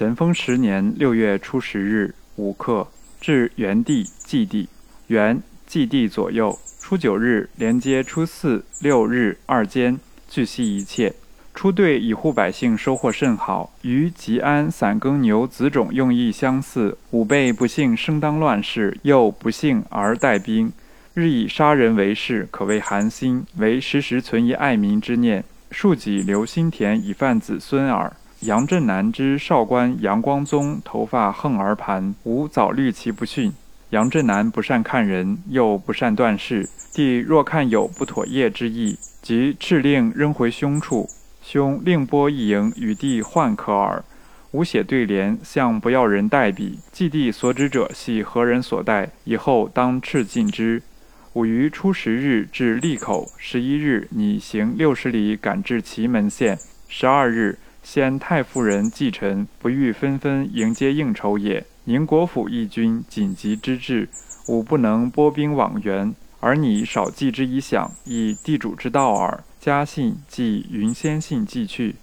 咸丰十年六月初十日午刻，至元帝祭地。元祭地左右，初九日连接初四、六日二间，据悉一切。初对已护百姓收获甚好，与吉安散耕牛子种用意相似。吾辈不幸生当乱世，又不幸而带兵，日以杀人为事，可谓寒心。唯时时存一爱民之念，庶几留心田以饭子孙耳。杨振南之少官杨光宗头发横而盘，吾早虑其不逊。杨振南不善看人，又不善断事。帝若看有不妥业之意，即敕令扔回兄处。兄另拨一营与帝换可耳。吾写对联，向不要人代笔。祭地所指者系何人所代？以后当敕尽之。吾于初十日至利口，十一日拟行六十里赶至祁门县。十二日，先太夫人继臣，不欲纷纷迎接应酬也。宁国府义军紧急之至，吾不能拨兵往援，而你少计之以想，以地主之道耳。家信即云先信寄去。